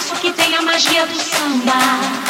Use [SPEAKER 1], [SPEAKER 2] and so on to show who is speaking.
[SPEAKER 1] vem que tem a magia do. Samba.